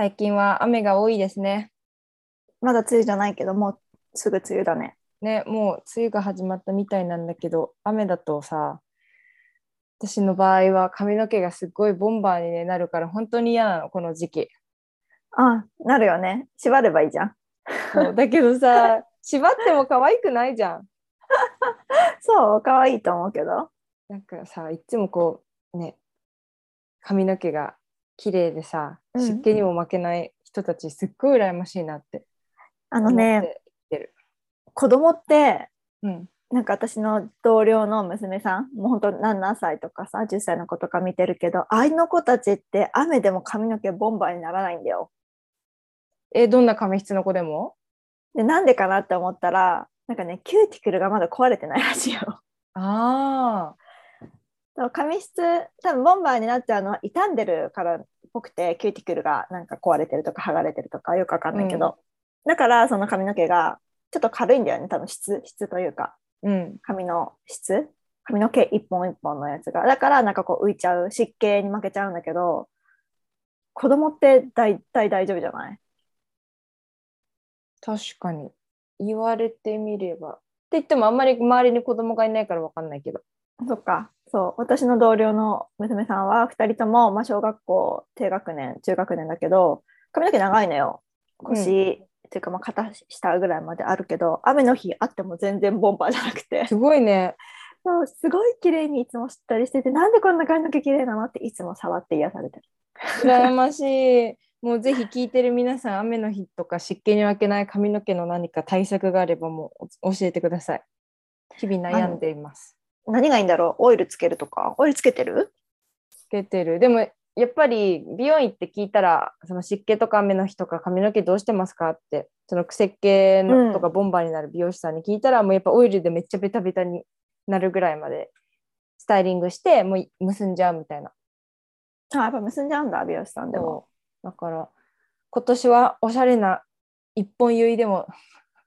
最近は雨が多いですね。まだ梅雨じゃないけど、もうすぐ梅雨だね。ね、もう梅雨が始まったみたいなんだけど、雨だとさ、私の場合は髪の毛がすっごいボンバーに、ね、なるから本当に嫌なの、この時期。あ、なるよね。縛ればいいじゃん。そうだけどさ、縛っても可愛くないじゃん。そう、可愛いと思うけど。なんかさ、いつもこう、ね、髪の毛が綺麗でさ、うん湿気にも負けない人たち、すっごい羨ましいなってあのね。子供って、うん。なんか私の同僚の娘さん、もう本当7歳とかさ、10歳の子とか見てるけど、ああいう子たちって雨でも髪の毛ボンバーにならないんだよ。え、どんな髪質の子でも？で、なんでかなって思ったら、なんかね、キューティクルがまだ壊れてないらしいよ。あ髪質多分ボンバーになっちゃうのは傷んでるからっぽくてキューティクルがなんか壊れてるとか剥がれてるとかよくわかんないけど、だからその髪の毛がちょっと軽いんだよね多分質質というかうん。髪の質髪の毛一本一本のやつがだからなんかこう浮いちゃう湿気に負けちゃうんだけど子供って大体大丈夫じゃない？確かに。言われてみれば。って言ってもあんまり周りに子供がいないからわかんないけど。そっかそう私の同僚の娘さんは2人とも、まあ、小学校低学年中学年だけど髪の毛長いのよ腰、っていうかまあ肩下ぐらいまであるけど雨の日あっても全然ボンバーじゃなくてすごいね。そうすごい綺麗にいつもしったりしててなんでこんな髪の毛綺麗なの？っていつも触って癒されてる羨ましい。もうぜひ聞いてる皆さん、雨の日とか湿気に負けない髪の毛の何か対策があればもうお教えてください。日々悩んでいます。何がいいんだろう？オイルつけるとか？オイルつけてる？つけてる。でもやっぱり美容院って聞いたらその湿気とか雨の日とか髪の毛どうしてますかってその癖っ気うんのとかボンバーになる美容師さんに聞いたら、もうやっぱオイルでめっちゃベタベタになるぐらいまでスタイリングしてもう結んじゃうみたいな。あやっぱ結んじゃうんだ美容師さんでもだから今年はおしゃれな一本結いでも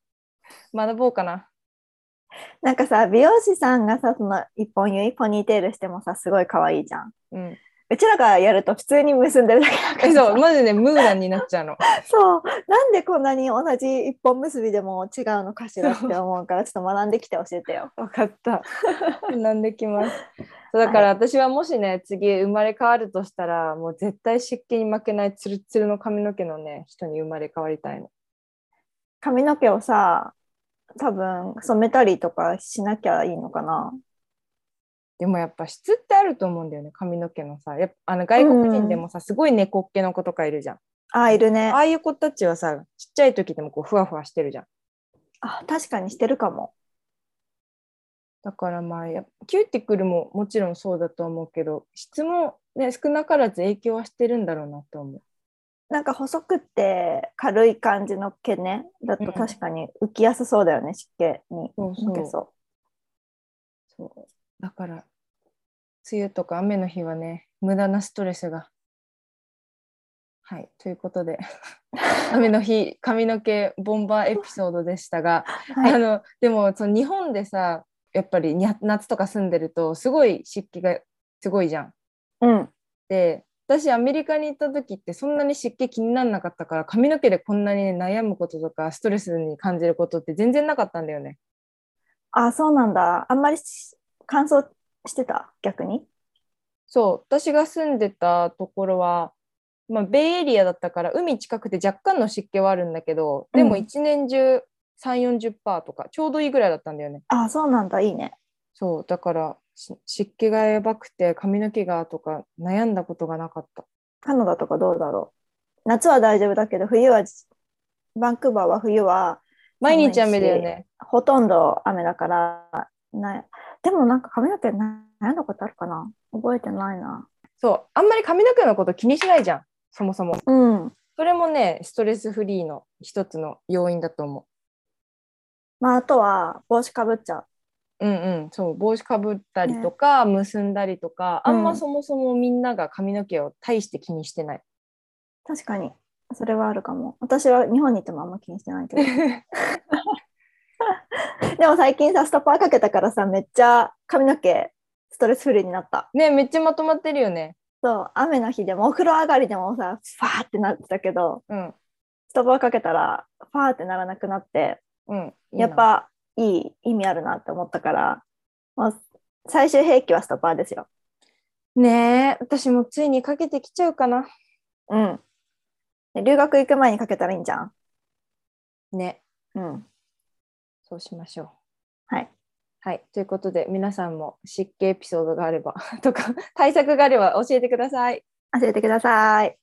学ぼうかな。なんかさ美容師さんがさその一本結いポニーテールしてもさすごい可愛いじゃんうん、うちらがやると普通に結んでるだけだからそうマジでムーランになっちゃうの。そうなんでこんなに同じ一本結びでも違うのかしらって思うから ちょっと学んできて教えてよ。分かった。学んできます。そうだから私はもしね、次生まれ変わるとしたら、もう絶対湿気に負けないツルツルの髪の毛のね、人に生まれ変わりたいの。髪の毛をさ多分染めたりとかしなきゃいいのかな。でもやっぱ質ってあると思うんだよね、髪の毛のさ。やっぱあの外国人でもさ、すごい猫っ毛の子とかいるじゃん。ああいるね。ああいう子たちはさ、ちっちゃい時でもこうふわふわしてるじゃん。あ確かにしてるかも。だからまあキューティクルももちろんそうだと思うけど質も、ね、少なからず影響はしてるんだろうなと思う。なんか細くって軽い感じの毛ねだと確かに浮きやすそうだよね湿気に。そうそう。そそう。だから梅雨とか雨の日はね無駄なストレスが。はい。ということで 雨の日髪の毛ボンバーエピソードでしたが、う。はい。あのでもその日本でさやっぱりに夏とか住んでるとすごい湿気がすごいじゃん。うん。で私アメリカに行った時ってそんなに湿気気にならなかったから髪の毛でこんなに、ね、悩むこととかストレスに感じることって全然なかったんだよね。あそうなんだ。あんまりし乾燥してた？逆に？そう。私が住んでたところは、まあ、ベイエリアだったから海近くて若干の湿気はあるんだけどでもうん。一年中3 4 0とかちょうどいいぐらいだったんだよね。あそうなんだ。いいね。そう。だからし湿気がやばくて髪の毛がとか悩んだことがなかった。カナダとかどうだろう？夏は大丈夫だけど冬はバンクーバーは冬は毎日雨だよね。ほとんど雨だからなでもなんか髪の毛な悩んだことあるかな？覚えてないな。そう。あんまり髪の毛のこと気にしないじゃん。そもそも。うん。それもね、ストレスフリーの一つの要因だと思まああとは帽子かぶっちゃうう。うんうん、そう、帽子かぶったりとか、結んだりとか、あんうんまそもそもみんなが髪の毛を大して気にしてない。確かにそれはあるかも私は日本にいてもあんま気にしてないけど でも最近さストッパーかけたからさめっちゃ髪の毛ストレスフリーになったね、めっちゃまとまってるよね。そう雨の日でもお風呂上がりでもさファーってなってたけどうん。ストッパーかけたらファーってならなくなってうん。やっ。ぱいい意味あるなって思ったから、もう最終兵器はストッパーですよ。ねえ、私もついにかけてきちゃうかな。うん。で留学行く前にかけたらいいんじゃん。ね。うん。そうしましょう。はい。はい。ということで、皆さんも湿気エピソードがあればとか、対策があれば教えてください。教えてください。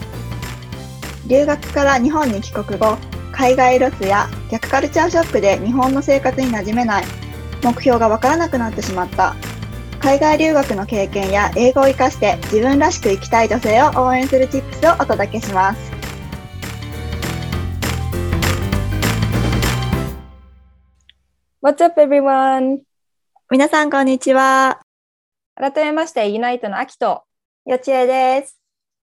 留学から日本に帰国後海外ロスや逆カルチャーショックで日本の生活に馴染めない。目標がわからなくなってしまった。海外留学の経験や英語を活かして自分らしく生きたい女性を応援するチップスをお届けします。What's up everyone? 皆さんこんにちは。改めまして、ユナイトの秋と、よちえです。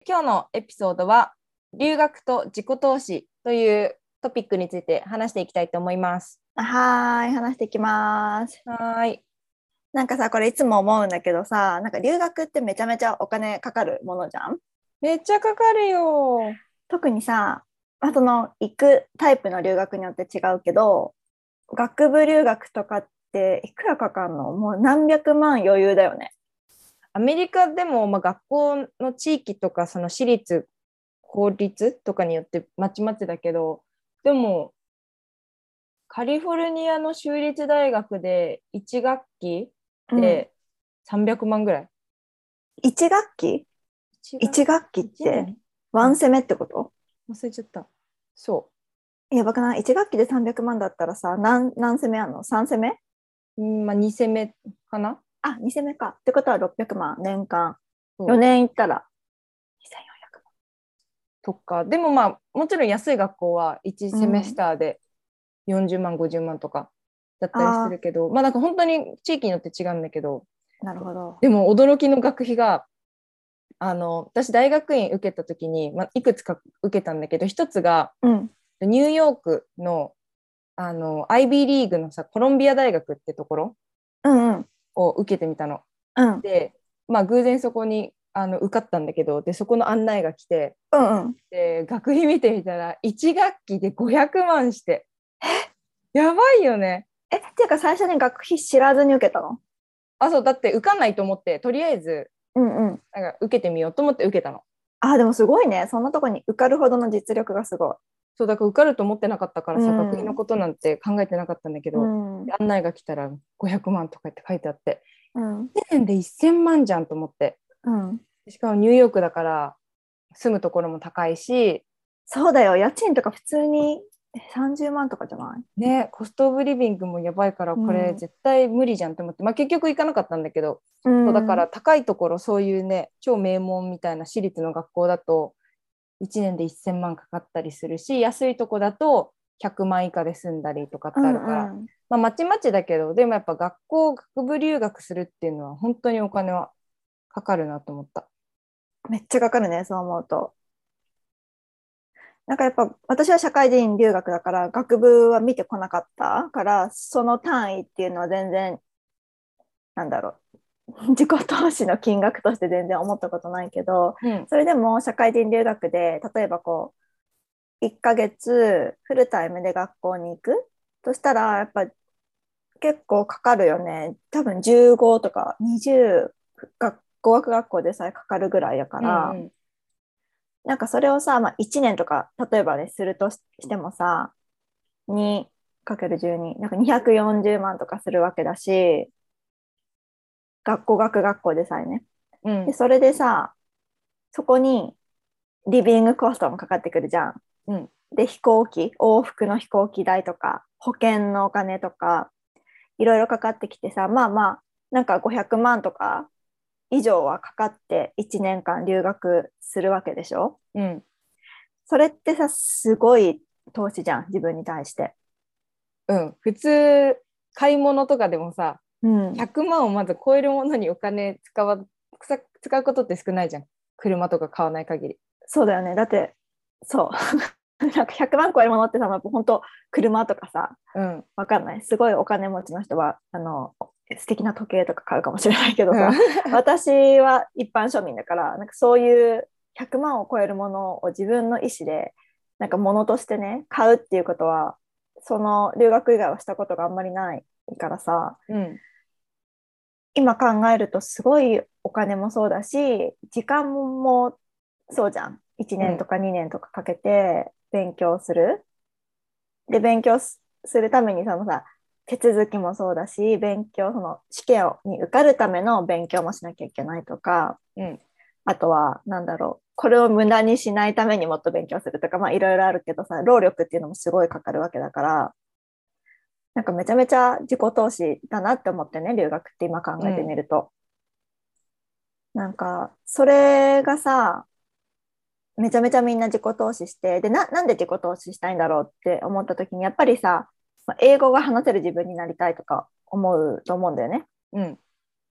今日のエピソードは、留学と自己投資というトピックについて話していきたいと思います。はーい話していきますはーい。なんかさこれいつも思うんだけどさなんか留学ってめちゃめちゃお金かかるものじゃん？めっちゃかかるよ。特にさ、まあ、その行くタイプの留学によって違うけど学部留学とかっていくらかかるの？もう何百万余裕だよね。アメリカでも、まあ、学校の地域とか、その私立、公立とかによってまちまちだけど、でも、カリフォルニアの州立大学で1学期で300万ぐらい。1学期？1 ?1 学期っ一て年？ワンセメってこと？忘れちゃった。そやばくない ?1 学期で300万だったらさ何何セメあんの ?3 セメ？う。うんまあ、2攻めかなあ2セメか。ってことは600万年間。そう4年行ったら2400とか、でもまあ、もちろん安い学校は1セメスターで40万、50万とかだったりするけど、まあなんか本当に地域によって違うんだけど、万。なるほど。でも驚きの学費が、あの、私大学院受けた時に、まあ、いくつか受けたんだけど、一つがうん。ニューヨークの、あの、IB リーグのさ、コロンビア大学ってところうんうん。を受けてみたの。うんで、まあ偶然そこにあの受かったんだけど、で、そこの案内が来て、うんうん。で学費見てみたら1学期で500万して。やばいよね。え、っていうか最初に学費知らずに受けたの？あそうだって受かんないと思ってとりあえずうんうん。なんか受けてみようと思って受けたの。あ、でもすごいね。そんなとこに受かるほどの実力がすごい。そうだから受かると思ってなかったからさ、うん。学費のことなんて考えてなかったんだけど、うん。で案内が来たら500万とかって書いてあって。うん。1年で1000万じゃんと思って。うん、しかもニューヨークだから住むところも高いし。そうだよ。家賃とか普通にえ30万とかじゃない？ねコストオブリビングもやばいからこれうん絶対無理じゃんと思って、まあ結局行かなかったんだけどうん。そうだから高いところそういうね超名門みたいな私立の学校だと1年で1000万かかったりするし安いとこだと100万以下で済んだりとかってあるから、うんうん。まあまちまちだけどでもやっぱ学校学部留学するっていうのは本当にお金はかかるなと思った。めっちゃかかるね、そう思うと。なんかやっぱ私は社会人留学だから学部は見てこなかったからその単位っていうのは全然なんだろう。自己投資の金額として全然思ったことないけどうん。それでも社会人留学で例えばこう1ヶ月フルタイムで学校に行く？としたらやっぱ結構かかるよね。多分15とか20学語学学校でさえかかるぐらいやから、うんうん。なんかそれをさ、まあ、1年とか例えばねするとししてもさ 2×12 なんか240万とかするわけだし学校学学校でさえね。うん。でそれでさそこにリビングコストもかかってくるじゃん。うん。で飛行機往復の飛行機代とか保険のお金とかいろいろかかってきてさまあまあなんか500万とか以上はかかって1年間留学するわけでしょ？うん。それってさすごい投資じゃん自分に対して。うん。普通、買い物とかでもさ、うん、100万をまず超えるものにお金使わ使使うことって少ないじゃん。車とか買わない限り。そうだよねだってそう なんか100万超えるものってさ本当車とかさうん。わかんないすごいお金持ちの人はあの素敵な時計とか買うかもしれないけどさ、私は一般庶民だからなんかそういう100万を超えるものを自分の意思でなんか物としてね買うっていうことはその留学以外はしたことがあんまりないからさうん。今考えるとすごいお金もそうだし時間もそうじゃん1年とか2年とかかけて勉強する。で勉強すするためにそのさ手続きもそうだし勉強その試験をに受かるための勉強もしなきゃいけないとかうん。あとはなんだろうこれを無駄にしないためにもっと勉強するとかまあいろいろあるけどさ労力っていうのもすごいかかるわけだからなんかめちゃめちゃ自己投資だなって思ってね留学って今考えてみると、なんかそれがさめちゃめちゃみんな自己投資してでななんで自己投資したいんだろうって思った時にやっぱりさまあ英語が話せる自分になりたいとか思うと思うんだよね。うん。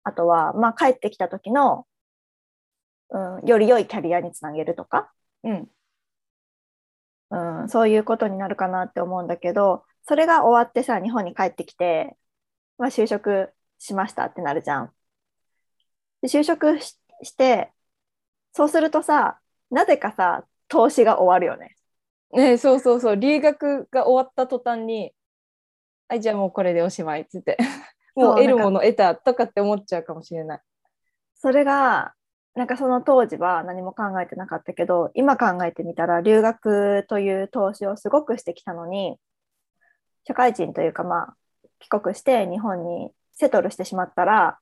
あとは、まあ、帰ってきた時の、うん、より良いキャリアにつなげるとか、うん。うん、そういうことになるかなって思うんだけどそれが終わってさ日本に帰ってきて、まあ、就職しましたってなるじゃん。で就職ししてそうするとさなぜかさ投資が終わるよね。ねそうそうそう。留学が終わった途端に、はい、じゃあもうこれでおしまいっつって。もう得るもの得たとかって思っちゃうかもしれない。それがなんかその当時は何も考えてなかったけど今考えてみたら留学という投資をすごくしてきたのに社会人というかまあ帰国して日本にセトルしてしまったら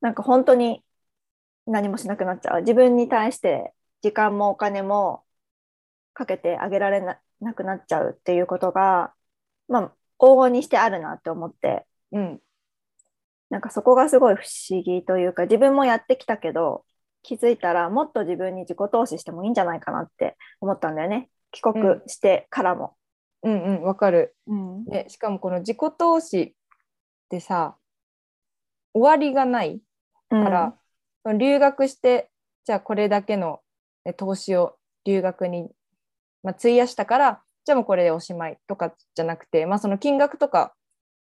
なんか本当に何もしなくなっちゃう自分に対して時間もお金もかけてあげられななくなっちゃうっていうことがまあ往々にしてあるなって思ってうん。なんかそこがすごい不思議というか自分もやってきたけど気づいたらもっと自分に自己投資してもいいんじゃないかなって思ったんだよね帰国してからも。うんうん、わかる。うんで、しかもこの自己投資ってさ、終わりがないから、その留学して、じゃあこれだけのえ投資を留学に、まあ、費やしたから、じゃあもうこれでおしまいとかじゃなくて、まあ、その金額とか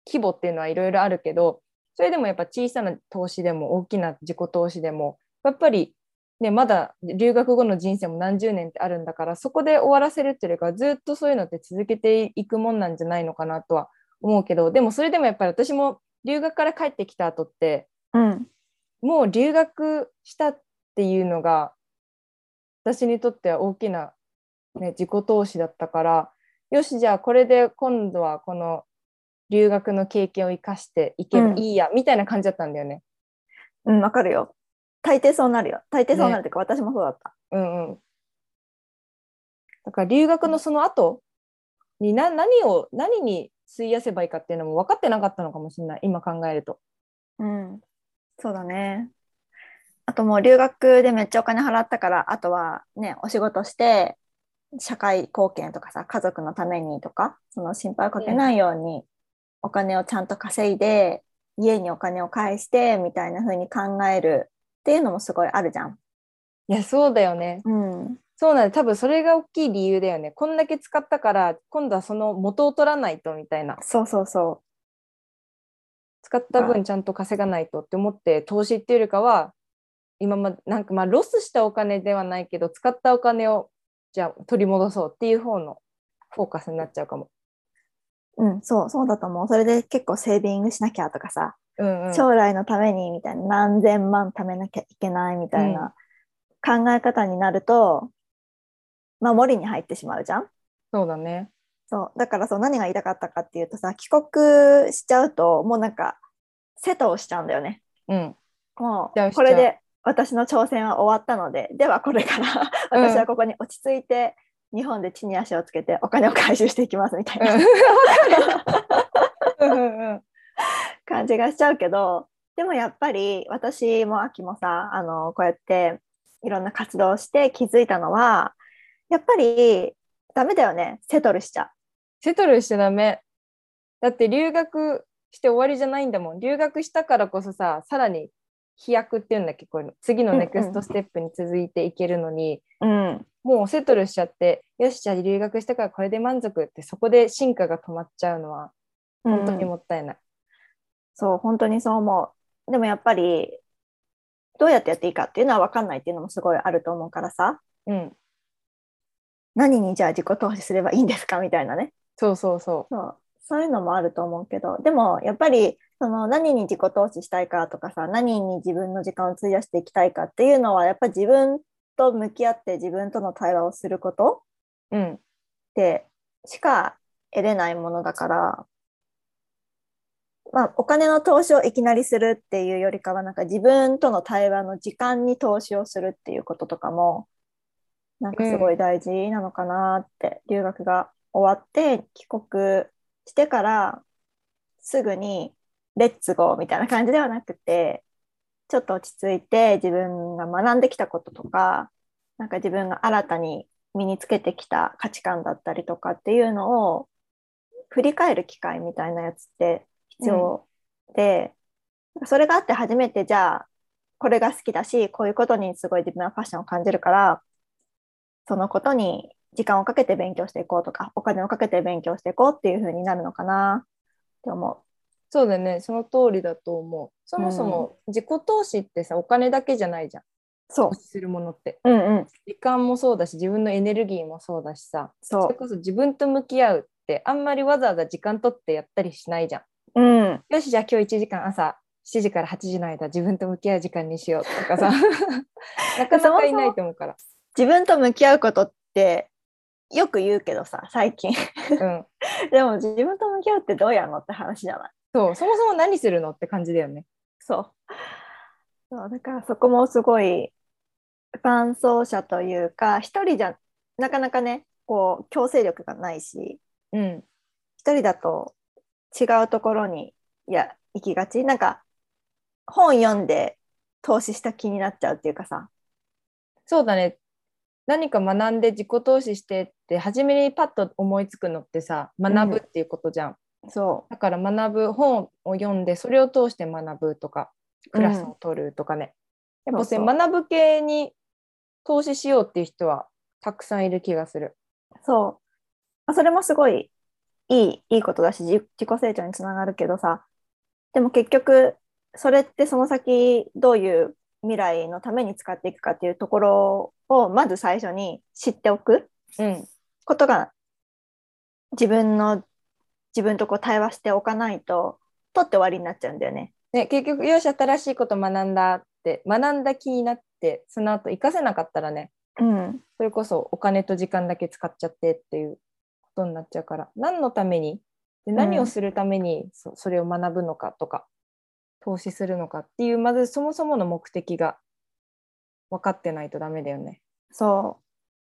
規模っていうのはいろいろあるけど、それでもやっぱ小さな投資でも大きな自己投資でも、やっぱり、ね、まだ留学後の人生も何十年ってあるんだから、そこで終わらせるっていうよりかは、ずっとそういうのって続けていくもんなんじゃないのかなとは思うけど、でもそれでもやっぱり私も留学から帰ってきた後って、うん。もう留学したっていうのが私にとっては大きな、ね、自己投資だったからよしじゃあこれで今度はこの留学の経験を生かしていけばいいや、みたいな感じだったんだよね。うん、わかるよ。大抵そうなるよ。大抵そうなるっていうか、私もそうだった。うんうん、だから留学のその後にな何を何に費やせばいいかっていうのも分かってなかったのかもしれない今考えると。うん、そうだね。あともう留学でめっちゃお金払ったから、あとはね、お仕事して、社会貢献とかさ、家族のためにとか、その心配をかけないように、お金をちゃんと稼いで、家にお金を返して、みたいな風に考えるっていうのもすごいあるじゃん。いやそうだよね。うん。そうなんだ多分それが大きい理由だよね。こんだけ使ったから今度はその元を取らないとみたいな。そうそうそ使った分ちゃんと稼がないとって思って投資っていうよりかは今まなんかまあロスしたお金ではないけど使ったお金をじゃあ取り戻そうっていう方のフォーカスになっちゃうかも。う。うん、そう、そうだと思う。それで結構セービングしなきゃとかさ、うんうん、将来のためにみたいな何千万貯めなきゃいけないみたいな考え方になると、守りに入ってしまうじゃんそうだね。そうだからそう何が言いたかったかっていうとさ帰国しちゃうともうなんかセトをしちゃうんだよねうん。もうこれで私の挑戦は終わったのでではこれから私はここに落ち着いて日本で地に足をつけてお金を回収していきますみたいな。感じがしちゃうけどでもやっぱり私も秋もさあのこうやっていろんな活動をして気づいたのはやっぱりダメだよね。セトルしちゃセトルしちゃダメ。だって留学して終わりじゃないんだもん。留学したからこそさ、さらに飛躍っていうんだっけ、こういうの。次のネクストステップに続いていけるのに、うん。もうセトルしちゃって、よし、じゃあ留学したからこれで満足って、そこで進化が止まっちゃうのは、本当にもったいない。そう本当にそう思う。でもやっぱりどうやってやっていいかっていうのは分かんないっていうのもすごいあると思うからさ。うん。何にじゃあ自己投資すればいいんですか？みたいなね。そうそうそそうそういうのもあると思うけどでもやっぱりその何に自己投資したいかとかさ何に自分の時間を費やしていきたいかっていうのはやっぱ自分と向き合って自分との対話をすることう。うん。でしか得れないものだから、まあ、お金の投資をいきなりするっていうよりかはなんか自分との対話の時間に投資をするっていうこととかもなんかすごい大事なのかなって、留学が終わって帰国してからすぐにレッツゴーみたいな感じではなくてちょっと落ち着いて自分が学んできたこととかなんか自分が新たに身につけてきた価値観だったりとかっていうのを振り返る機会みたいなやつって必要で、それがあって初めてじゃあこれが好きだしこういうことにすごい自分はパッションを感じるからそのことに時間をかけて勉強していこうとかお金をかけて勉強していこうっていう風になるのかなって思そうだね、その通りだと思う。そもそも自己投資ってさ、お金だけじゃないじゃん。う。そ投資するものって。う。うんうん。時間もそうだし、自分のエネルギーもそうだしさ、そそれこそ自分と向き合うって、あんまりわざわざ時間取ってやったりしないじゃん。う。うん。よし、じゃあ今日1時間朝7時から8時の間、自分と向き合う時間にしようとかさ、なかなかいないと思うから。自分と向き合うことってよく言うけどさ最近うん。でも自分と向き合うってどうやるのって話じゃない？そう、そもそも何するのって感じだよね。そうそうだからそこもすごい伴走者というか一人じゃなかなかねこう強制力がないしうん。一人だと違うところにいや行きがちなんか本読んで投資した気になっちゃうっていうかさそうだね。何か学んで自己投資してって、初めにパッと思いつくのってさ、学ぶっていうことじゃん。そだから学ぶ本を読んでそれを通して学ぶとかクラスを取るとかね、やっぱそうそう。学ぶ系に投資しようっていう人はたくさんいる気がする。うそう。あそれもすごいいいいいことだし自自己成長につながるけどさ。でも結局それってその先どういう未来のために使っていくかっていうところをまず最初に知っておく。うん、ことが自分の自分とこう対話しておかないと取って終わりになっちゃうんだよね。ね結局よし新しいこと学んだって学んだ気になってその後活かせなかったらねうん、それこそお金と時間だけ使っちゃってっていうことになっちゃうから何のためにで何をするためにそそれを学ぶのかとか、投資するのかっていうまずそもそもの目的が分かってないとダメだよね。そ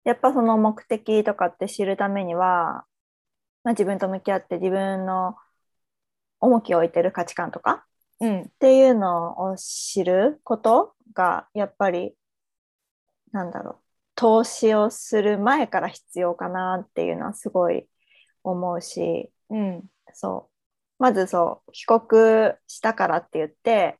う。やっぱその目的とかって知るためには、まあ、自分と向き合って自分の重きを置いてる価値観とかうん、っていうのを知ることがやっぱりなんだろう投資をする前から必要かなっていうのはすごい思うしうん、そうまずそう帰国したからって言って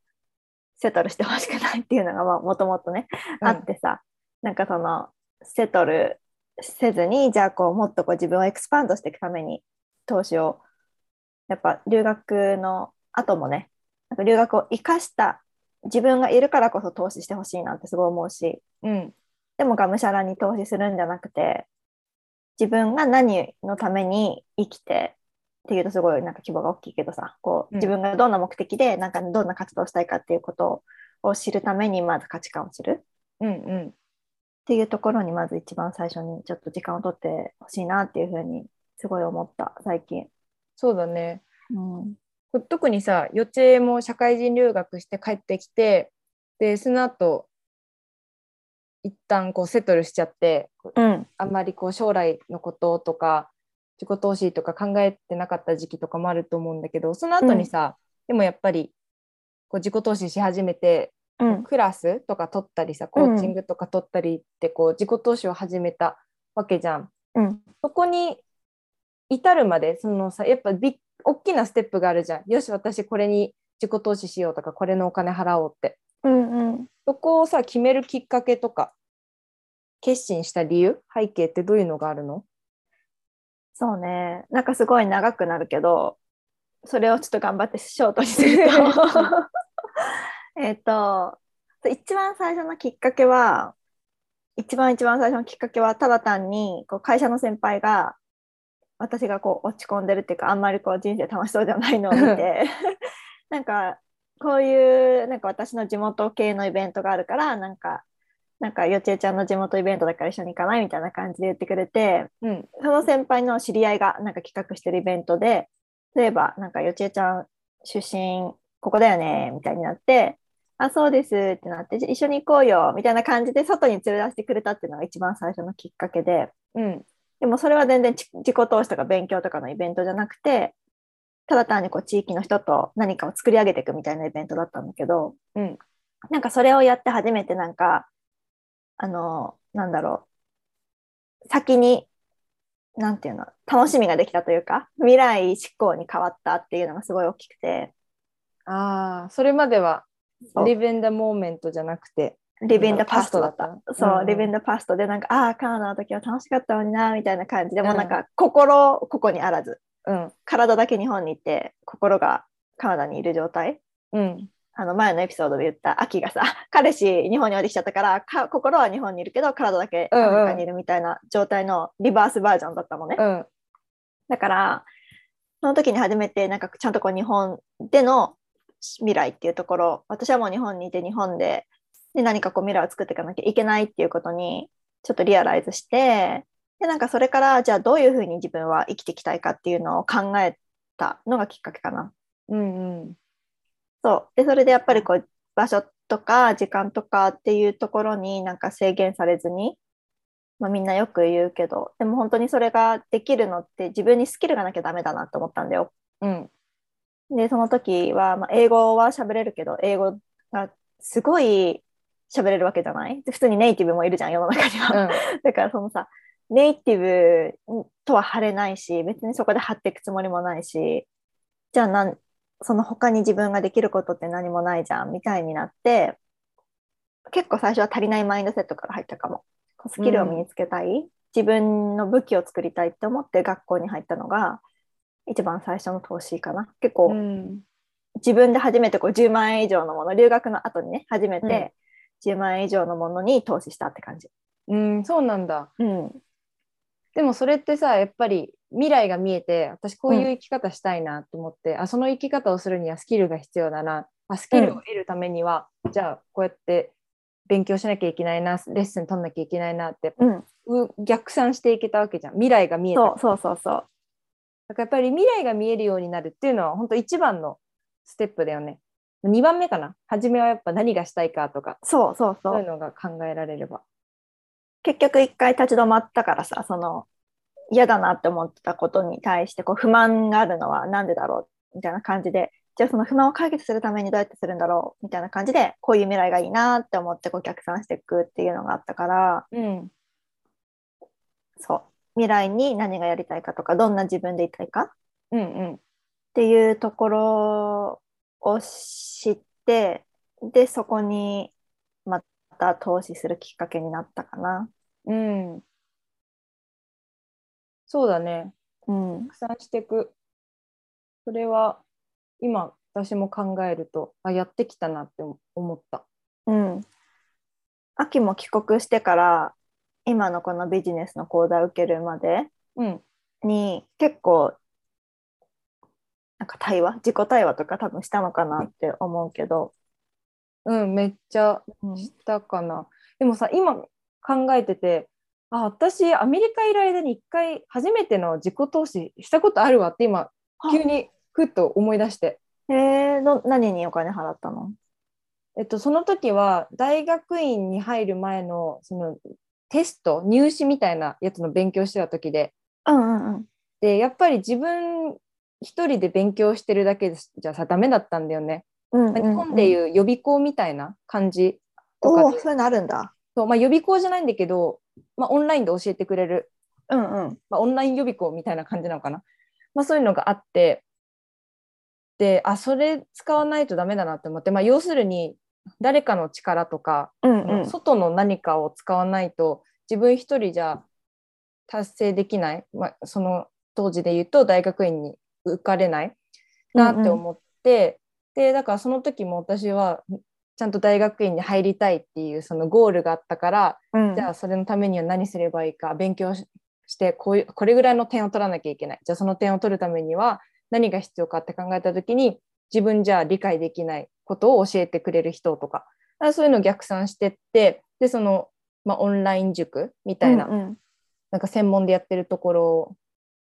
セトルしてほしくないっていうのがもともとね、あってさなんかそのセトルせずにじゃあこうもっとこう自分をエクスパンドしていくために投資をやっぱ留学の後もねなんか留学を生かした自分がいるからこそ投資してほしいなってすごい思うしうん、でもがむしゃらに投資するんじゃなくて自分が何のために生きてっていうとすごいなんか規模が大きいけどさこう自分がどんな目的でなんかどんな活動をしたいかっていうことを知るためにまず価値観を知るうん、うん。っていうところにまず一番最初にちょっと時間を取ってほしいなっていうふうにすごい思った最近。そうだね。うん特にさ、予定も社会人留学して帰ってきて、で、その後、一旦こうセトルしちゃってうんあんまりこう将来のこととか自己投資とか考えてなかった時期とかもあると思うんだけどその後にさ、でもやっぱりこう自己投資し始めてうんクラスとか取ったりさコーチングとか取ったりってこう自己投資を始めたわけじゃん。うんそこに至るまでそのさやっぱ大きなステップがあるじゃん。よし私これに自己投資しようとかこれのお金払おうって。うんうんそこをさ決めるきっかけとか決心した理由背景ってどういうのがあるの？そうね。なんかすごい長くなるけどそれをちょっと頑張ってショートにすると。えっと一番最初のきっかけは一番一番最初のきっかけはただ単にこう会社の先輩が私がこう落ち込んでるっていうかあんまりこう人生楽しそうじゃないのを見て。なんかこういうなんか私の地元系のイベントがあるからなんかなんかよちえちゃんの地元イベントだから一緒に行かないみたいな感じで言ってくれてうん。その先輩の知り合いがなんか企画してるイベントで例えばなんかよちえちゃん出身ここだよねみたいになってあそうですってなって一緒に行こうよみたいな感じで外に連れ出してくれたっていうのが一番最初のきっかけで。うん。でもそれは全然ち自己投資とか勉強とかのイベントじゃなくてただ単にこう地域の人と何かを作り上げていくみたいなイベントだったんだけど、うん。なんかそれをやって初めてなんかあのなんだろう。先になんていうの楽しみができたというか未来志向に変わったっていうのがすごい大きくて。ああそれまではリベンダモーメントじゃなくてリビンドパストだった。そう、うんうん。リビンドパストでなんかああカナダの時は楽しかったのになみたいな感じで、もなんか心ここにあらず。うん。体だけ日本に行って心がカナダにいる状態。うんあの前のエピソードで言った秋がさ 彼氏日本に降りてきちゃったからか心は日本にいるけど体だけアメリカにいるみたいな状態のリバースバージョンだったのね、うん。だからその時に初めてなんかちゃんとこう日本での未来っていうところ私はもう日本にいて日本でで何かこう未来を作っていかなきゃいけないっていうことにちょっとリアライズしてでなんかそれからじゃあどういうふうに自分は生きていきたいかっていうのを考えたのがきっかけかな。うんうんそうでそれでやっぱりこう場所とか時間とかっていうところになんか制限されずに、まあ、みんなよく言うけどでも本当にそれができるのって自分にスキルがなきゃダメだなと思ったんだよ。うんでその時は、まあ、英語は喋れるけど英語がすごい喋れるわけじゃない？で普通にネイティブもいるじゃん世の中には。だからそのさネイティブとは張れないし別にそこで張っていくつもりもないしじゃあなんその他に自分ができることって何もないじゃんみたいになって結構最初は足りないマインドセットから入ったかも。スキルを身につけたい、自分の武器を作りたいって思って学校に入ったのが一番最初の投資かな。結構、うん。自分で初めてこう10万円以上のもの留学の後にね初めて10万円以上のものに投資したって感じ。うんそうなんだ。うんでもそれってさやっぱり未来が見えて私こういう生き方したいなと思って、あその生き方をするにはスキルが必要だな。あスキルを得るためには、じゃあこうやって勉強しなきゃいけないなレッスン取んなきゃいけないなってうん、う逆算していけたわけじゃん。未来が見えたそうそうそうそう。だからやっぱり未来が見えるようになるっていうのは本当一番のステップだよね。2番目かな。初めはやっぱ何がしたいかとか。そうそうそそういううのが考えられれば結局一回立ち止まったからさその嫌だなって思ってたことに対してこう不満があるのはなんでだろうみたいな感じでじゃあその不満を解決するためにどうやってするんだろうみたいな感じでこういう未来がいいなって思ってこう逆算していくっていうのがあったからうん。そう。未来に何がやりたいかとかどんな自分でいたいかっうんうん。ていうところを知ってでそこにまた投資するきっかけになったかな。うん。そうだね。うん。拡散していく。それは今私も考えるとあやってきたなって思った。うん。秋も帰国してから今のこのビジネスの講座を受けるまでうん。に結構なんか対話自己対話とか多分したのかなって思うけど、うんめっちゃしたかな。でもさ今考えててあ私アメリカいる間に一回初めての自己投資したことあるわって今急にふっと思い出して。へえど何にお金払ったの？えっと、その時は大学院に入る前のそのテスト入試みたいなやつの勉強してた時で。うんうんうん。でやっぱり自分一人で勉強してるだけじゃさダメだったんだよね。うんうんうん、日本でいう予備校みたいな感じとかそういうのあるんだ。そう、まあ、予備校じゃないんだけど、まあ、オンラインで教えてくれる、うんうん。まあ、オンライン予備校みたいな感じなのかな、まあ、そういうのがあって。であそれ使わないとダメだなって思って、まあ、要するに誰かの力とか、うんうん。外の何かを使わないと自分一人じゃ達成できない、まあ、その当時で言うと大学院に受かれない。なって思って、でだからその時も私はちゃんと大学院に入りたいっていうそのゴールがあったから、うん。じゃあそれのためには何すればいいか勉強ししてこういうこれぐらいの点を取らなきゃいけない。じゃあその点を取るためには何が必要かって考えた時に自分じゃ理解できないことを教えてくれる人とかだからそういうのを逆算してってでその、まあ、オンライン塾みたいな,、うんうん。なんか専門でやってるところ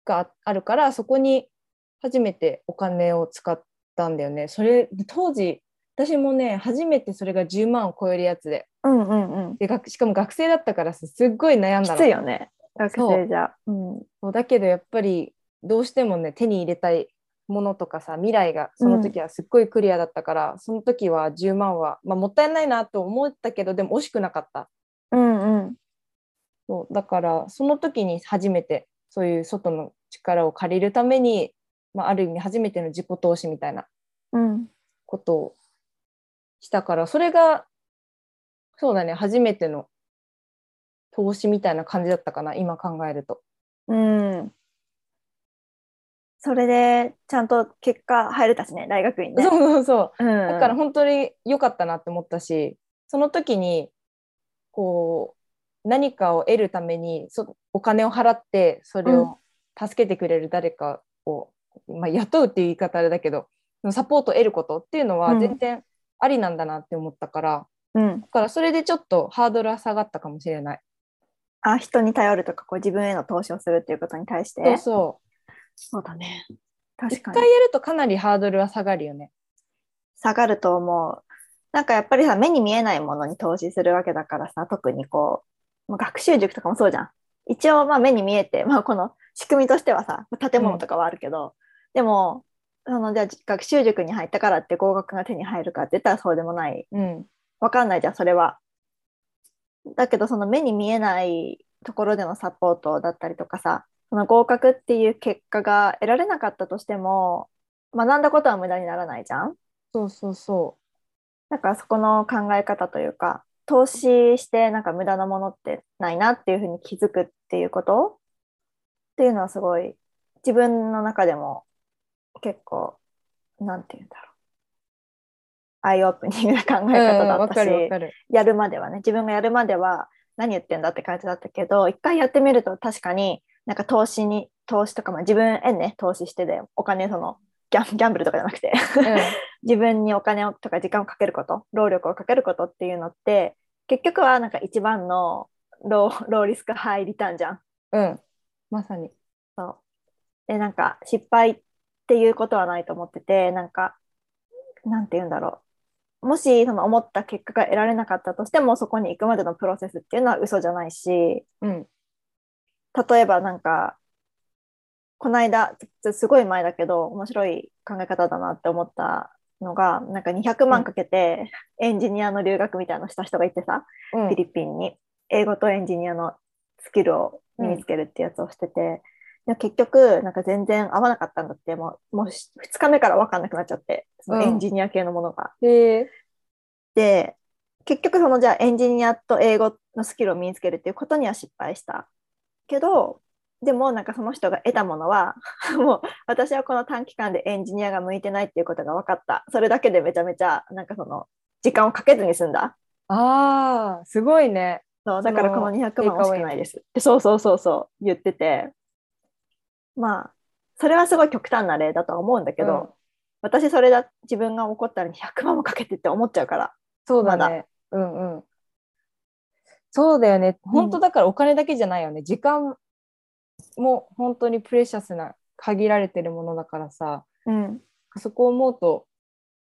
があるからそこに初めてお金を使ったんだよね。それ当時私もね初めてそれが10万を超えるやつでうんうんうん。で学しかも学生だったからさすっごい悩んだきのついよね。学生じゃ。うん。そうだけどやっぱりどうしてもね手に入れたいものとかさ未来がその時はすっごいクリアだったから、その時は10万は、まあ、もったいないなと思ったけどでも惜しくなかったうんうん。そうだからその時に初めてそういう外の力を借りるために、まあ、ある意味初めての自己投資みたいなうん。ことをしたからそれがそうだね初めての投資みたいな感じだったかな今考えると。うん。それで、ちゃんと結果入れたしね、大学院ね。そうそうそううん。だから本当に良かったなって思ったしその時にこう何かを得るためにそお金を払ってそれを助けてくれる誰かを、まあ、雇うっていう言い方あれだけどサポートを得ることっていうのはうん全然ありなんだなって思ったから、うん。だからそれでちょっとハードルは下がったかもしれない。あ、人に頼るとか、こう自分への投資をするっていうことに対して？そうそうそうだね。一確かに。回やるとかなりハードルは下がるよね。下がると思う。なんかやっぱりさ、目に見えないものに投資するわけだからさ、特にこう、まあ学習塾とかもそうじゃん。一応、まあ目に見えて、まあこの仕組みとしてはさ、建物とかはあるけど、でも、あの、じゃあ学習塾に入ったからって合格が手に入るかって言ったらそうでもない。うん、わかんないじゃん、それは。だけど、その目に見えないところでのサポートだったりとかさ、その合格っていう結果が得られなかったとしても、学んだことは無駄にならないじゃん。そうそうそだからそこの考え方というか、投資してなんか無駄なものってないなっていうふうに気づくっていうことっていうのはすごい自分の中でも結構、なんて言うんだろう。アイオープニングな考う。うん、え方だったし、わかるわかる。やるまではね、自分がやるまでは何言ってんだって感じだったけど、一回やってみると確かになんか投資に、投資とか、まあ、自分へね、投資してでお金そのギャンギャンブルとかじゃなくて 自分にお金をとか時間をかけること、労力をかけることっていうのって、結局はなんか一番のローローリスクハイリターンじゃん。うん、うん、まさに。そうで、なんか失敗っていうことはないと思ってて、なんか、なんて言うんだろう。もしその思った結果が得られなかったとしても、そこに行くまでのプロセスっていうのは嘘じゃないし、うん、例えばなんか、この間、すすごい前だけど、面白い考え方だなって思ったのが、なんか200万かけてエンジニアの留学みたいなのした人がいてさ、うん。フィリピンに。英語とエンジニアのスキルを身につけるってやつをしてて、で結局なんか全然合わなかったんだって。もうもう2日目から分かんなくなっちゃって。そのうん。エンジニア系のものが。へえで結局そのじゃあエンジニアと英語のスキルを身につけるっていうことには失敗した。けどでもなんかその人が得たものは もう私はこの短期間でエンジニアが向いてないっていうことが分かった。それだけでめちゃめちゃなんかその時間をかけずに済んだ。ああ、すごいね。そうだからこの200テイクアウェイ万欲しくないです。ってそうそうそうそう。言っててまあそれはすごい極端な例だとは思うんだけど、うん私それだ自分が怒ったら200万もかけてって思っちゃうからそうだまね。うんうん。そうだよね。本当だからお金だけじゃないよね。時間も本当にプレシャスな限られてるものだからさ、うんそこを思うと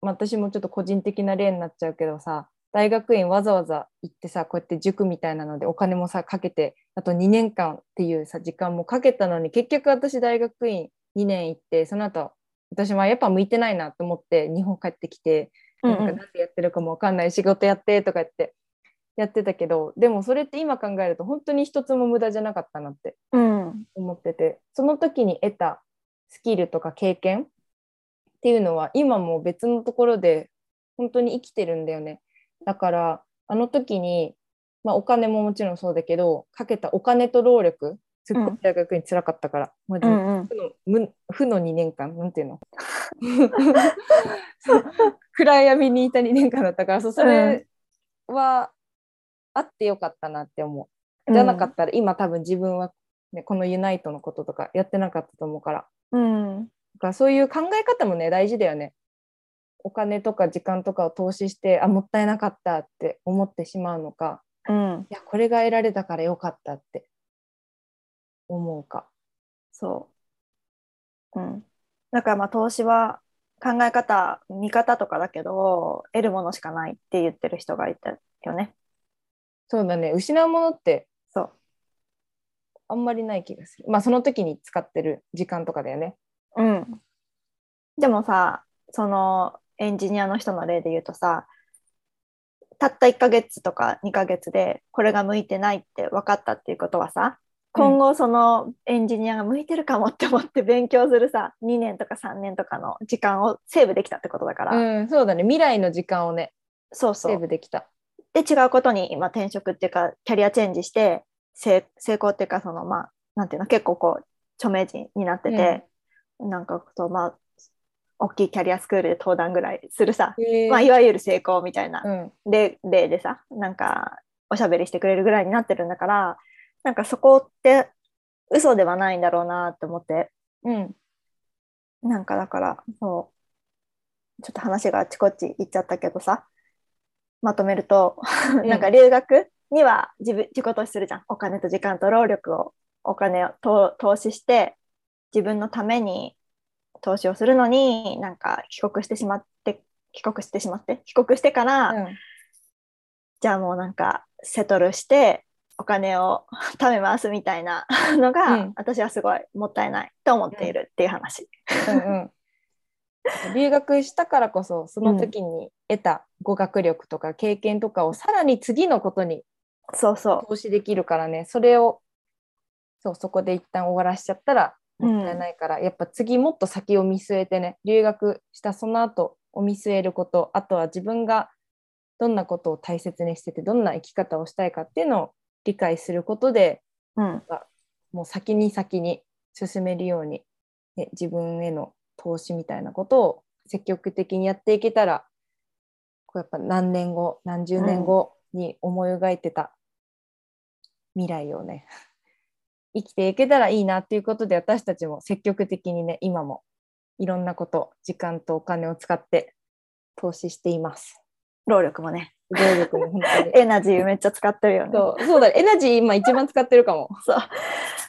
まあ私もちょっと個人的な例になっちゃうけどさ大学院わざわざ行ってさこうやって塾みたいなのでお金もさかけてあと2年間っていうさ時間もかけたのに結局私大学院2年行ってその後私はやっぱ向いてないなと思って日本帰ってきてなんかなんでやってるかもわかんない仕事やってとか言ってやってたけどでもそれって今考えると本当に一つも無駄じゃなかったなってうん。思っててその時に得たスキルとか経験っていうのは今も別のところで本当に生きてるんだよねだからあの時に、まあ、お金ももちろんそうだけどかけたお金と労力すっごい大学に辛かったから、うんうん負の無負の2年間なんていうの？暗闇にいた2年間だったからそれはあってよかったなって思う。じゃなかったら今多分自分は、ね、このユナイトのこととかやってなかったと思うから。うんだからそういう考え方もね大事だよね。お金とか時間とかを投資してあもったいなかったって思ってしまうのかうんいやこれが得られたからよかったって思うか。そう。うん。だからまあ投資は考え方、見方とかだけど、得るものしかないって言ってる人がいたよね。そうだね失うものってそう。あんまりない気がする。まあその時に使ってる時間とかだよね。うん。でもさ、そのエンジニアの人の例で言うとさ、たった1ヶ月とか2ヶ月でこれが向いてないって分かったっていうことはさ、今後そのエンジニアが向いてるかもって思って勉強するさ、2年とか3年とかの時間をセーブできたってことだから、うんそうだね未来の時間をねセーそうそう。ブできた。で違うことに今転職っていうかキャリアチェンジして成成功っていうかそのまあなんていうの結構こう著名人になってて、なんかそうまあ大きいキャリアスクールで登壇ぐらいするさ、まあ、いわゆる成功みたいな。うん。例例でさなんかおしゃべりしてくれるぐらいになってるんだからなんかそこって嘘ではないんだろうなって思って。うん。なんかだからそう。ちょっと話があっちこっち行っちゃったけどさまとめると、ん。なんか留学には自分自己投資するじゃん。お金と時間と労力をお金をと投資して自分のために投資をするのになんか帰国してしまって帰国してしまって帰国してから、うん。じゃあもうなんかセトルしてお金を 貯めますみたいな のが、うん。私はすごいもったいないと思っているっていう話。うんうん。留学したからこそその時に得た語学力とか経験とかをさらに次のことにそうそう。投資できるからね。それをそうそこで一旦終わらしちゃったらもったいないから、やっぱ次もっと先を見据えてね留学したその後を見据えることあとは自分がどんなことを大切にしててどんな生き方をしたいかっていうのを理解することでうん、もう先に先に進めるように、ね、自分への投資みたいなことを積極的にやっていけたらこうやっぱ何年後何十年後に思い描いてた未来をね、生きていけたらいいなっていうことで私たちも積極的にね今もいろんなこと時間とお金を使って投資しています。労力もね。労力も本当に エナジーめっちゃ使ってるよね。そうそうだねエナジー今一番使ってるかも。そう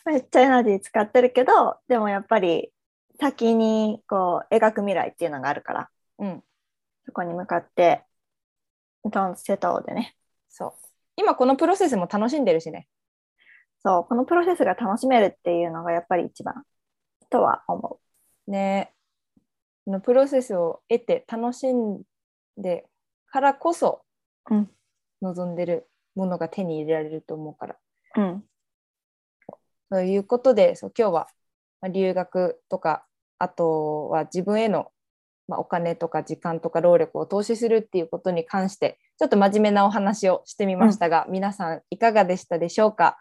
めっちゃエナジー使ってるけどでもやっぱり先にこう描く未来っていうのがあるからうんそこに向かってドンセトでねそう今このプロセスも楽しんでるしね。そうこのプロセスが楽しめるっていうのがやっぱり一番とは思ねこのプロセスを得て楽しんでからこそうん望んでるものが手に入れられると思うから。う。うんということでそう今日はまあ留学とかあとは自分への、まあ、お金とか時間とか労力を投資するっていうことに関してちょっと真面目なお話をしてみましたが、皆さんいかがでしたでしょうか？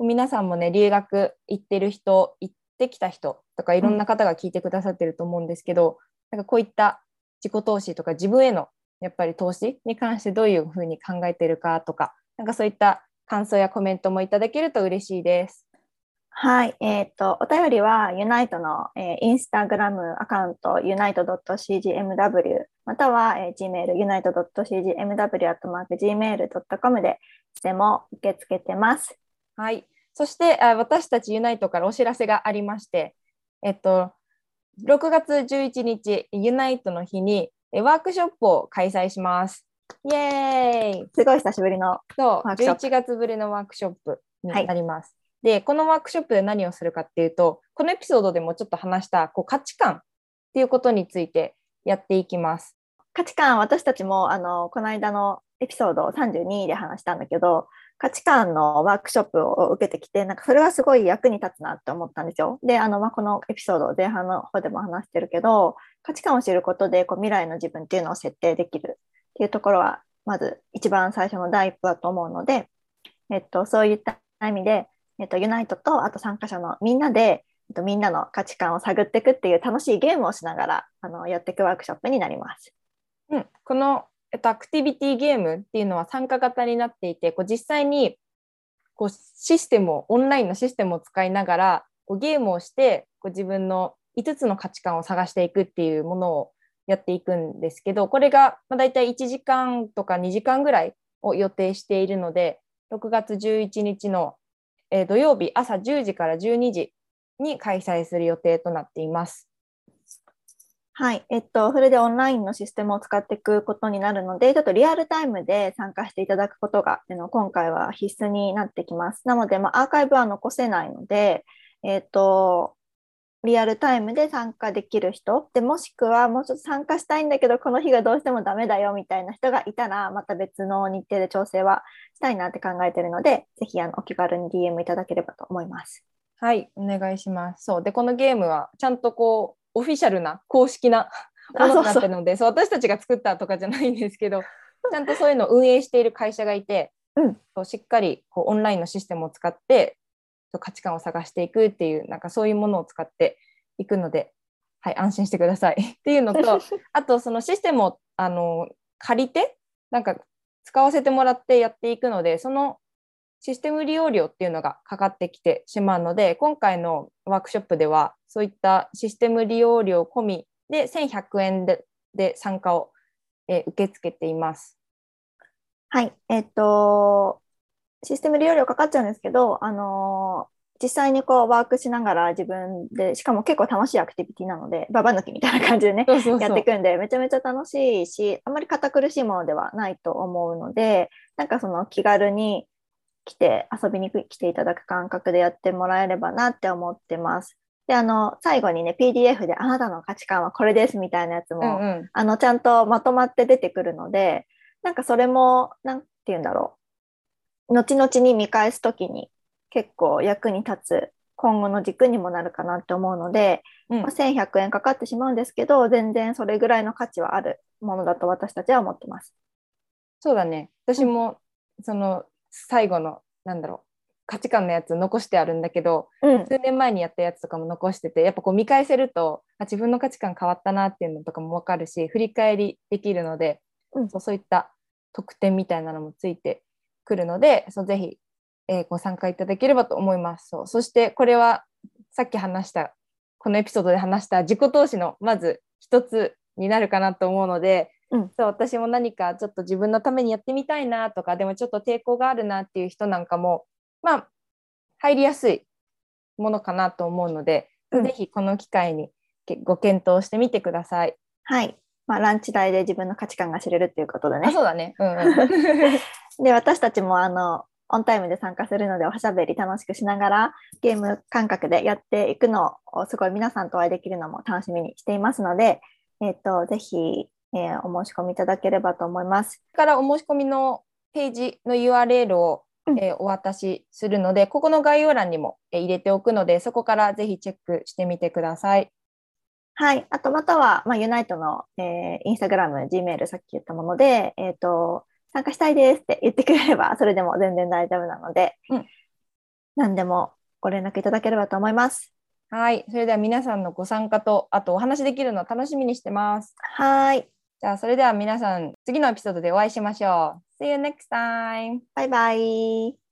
皆さんもね留学行ってる人行ってきた人とかいろんな方が聞いてくださってると思うんですけど、なんかこういった自己投資とか自分へのやっぱり投資に関してどういうふうに考えてるかとかなんかそういった感想やコメントもいただけると嬉しいです。はい、えっ、と、お便りは、ユナイトの、えーインスタグラムアカウント、unite.cgmw、または、えー Gmail、unite.cgmw.gmail.com で、いつでも受け付けてます。はい。そして、あ私たちユナイトからお知らせがありまして、えっと、6月11日、ユナイトの日に、えワークショップを開催します。イエーイすごい久しぶりの。そう、ワークショップ11月ぶりのワークショップになります。で、このワークショップで何をするかっていうと、このエピソードでもちょっと話したこう価値観っていうことについてやっていきます。価値観、私たちも、あの、この間のエピソード32で話したんだけど、価値観のワークショップを受けてきて、なんかそれはすごい役に立つなって思ったんですよ。で、あの、まあ、このエピソード前半の方でも話してるけど、価値観を知ることでこう未来の自分っていうのを設定できるっていうところは、まず一番最初の第一歩だと思うので、えっと、そういった意味で、えっと、ユナイトとあと参加者のみんなで、えっと、みんなの価値観を探っていくっていう楽しいゲームをしながらあのやっていくワークショップになります。うん、この、えっと、アクティビティゲームっていうのは参加型になっていて、こう実際にこうシステムを、オンラインのシステムを使いながら、こうゲームをしてこう自分の5つの価値観を探していくっていうものをやっていくんですけど、これがまあ大体1時間とか2時間ぐらいを予定しているので、6月11日の、えー土曜日朝10時から12時に開催する予定となっています。はい、えっと、それでオンラインのシステムを使っていくことになるので、ちょっとリアルタイムで参加していただくことが、あの今回は必須になってきます。なので、まあ、アーカイブは残せないので、えっと、リアルタイムで参加できる人、でもしくはもうちょっと参加したいんだけど、この日がどうしてもダメだよみたいな人がいたら、また別の日程で調整はしたいなって考えているので、ぜひあのお気軽に DM いただければと思います。はい、お願いします。そう。で、このゲームはちゃんとこう、オフィシャルな公式な ものになってるので、そう私たちが作ったとかじゃないんですけど、ちゃんとそういうのを運営している会社がいて、うん。しっかりこうオンラインのシステムを使って価値観を探していくっていう、なんかそういうものを使っていくので、はい、安心してください。っていうのと、あとそのシステムをあの借りて、なんか使わせてもらってやっていくので、そのシステム利用料っていうのがかかってきてしまうので、今回のワークショップでは、そういったシステム利用料込みで1100円でで参加を、えー受け付けています。はい、えっと、システム利用料かかっちゃうんですけど、あのー実際にこうワークしながら自分で、しかも結構楽しいアクティビティなので、ババ抜きみたいな感じでね、やっていくんで、めちゃめちゃ楽しいし、あんまり堅苦しいものではないと思うので、なんかその気軽に来て遊びに来ていただく感覚でやってもらえればなって思ってます。で、あの、最後にね、PDF であなたの価値観はこれですみたいなやつも、うんうんあの、ちゃんとまとまって出てくるので、なんかそれも、なんて言うんだろう。後々に見返すときに結構役に立つ今後の軸にもなるかなって思うので、うんまあ、1100円かかってしまうんですけど、全然それぐらいの価値はあるものだと私たちは思ってます。そうだね。私も、その最後の、なんだろう、価値観のやつ残してあるんだけど、うん。数年前にやったやつとかも残してて、やっぱこう見返せると、あ自分の価値観変わったなっていうのとかも分かるし、振り返りできるので、うんそうそういった特典みたいなのもついてくるので、そうぜひ、えーご参加いただければと思います。そうそしてこれはさっき話した、このエピソードで話した自己投資のまず一つになるかなと思うので、うんそう私も何かちょっと自分のためにやってみたいなとか、でもちょっと抵抗があるなっていう人なんかも、まあ、入りやすいものかなと思うので、うんぜひこの機会にけご検討してみてください。はい。まあ、ランチ代で自分の価値観が知れるっていうことであね。そうだね。うんうん、で、私たちもあの、オンタイムで参加するので、おしゃべり楽しくしながら、ゲーム感覚でやっていくのを、すごい皆さんとお会いできるのも楽しみにしていますので、えっ、と、ぜひ、えーお申し込みいただければと思います。からお申し込みのページの URL を、うんえーお渡しするので、ここの概要欄にも、えー入れておくので、そこからぜひチェックしてみてください。はい。あと、または、まあ、ユナイトの、えーインスタグラム、Gmail、さっき言ったもので、えっ、と、参加したいですって言ってくれれば、それでも全然大丈夫なので、うん何でもご連絡いただければと思います。はい。それでは皆さんのご参加と、あとお話できるのを楽しみにしてます。はい。じゃあ、それでは皆さん、次のエピソードでお会いしましょう。See you next time! バイバイ。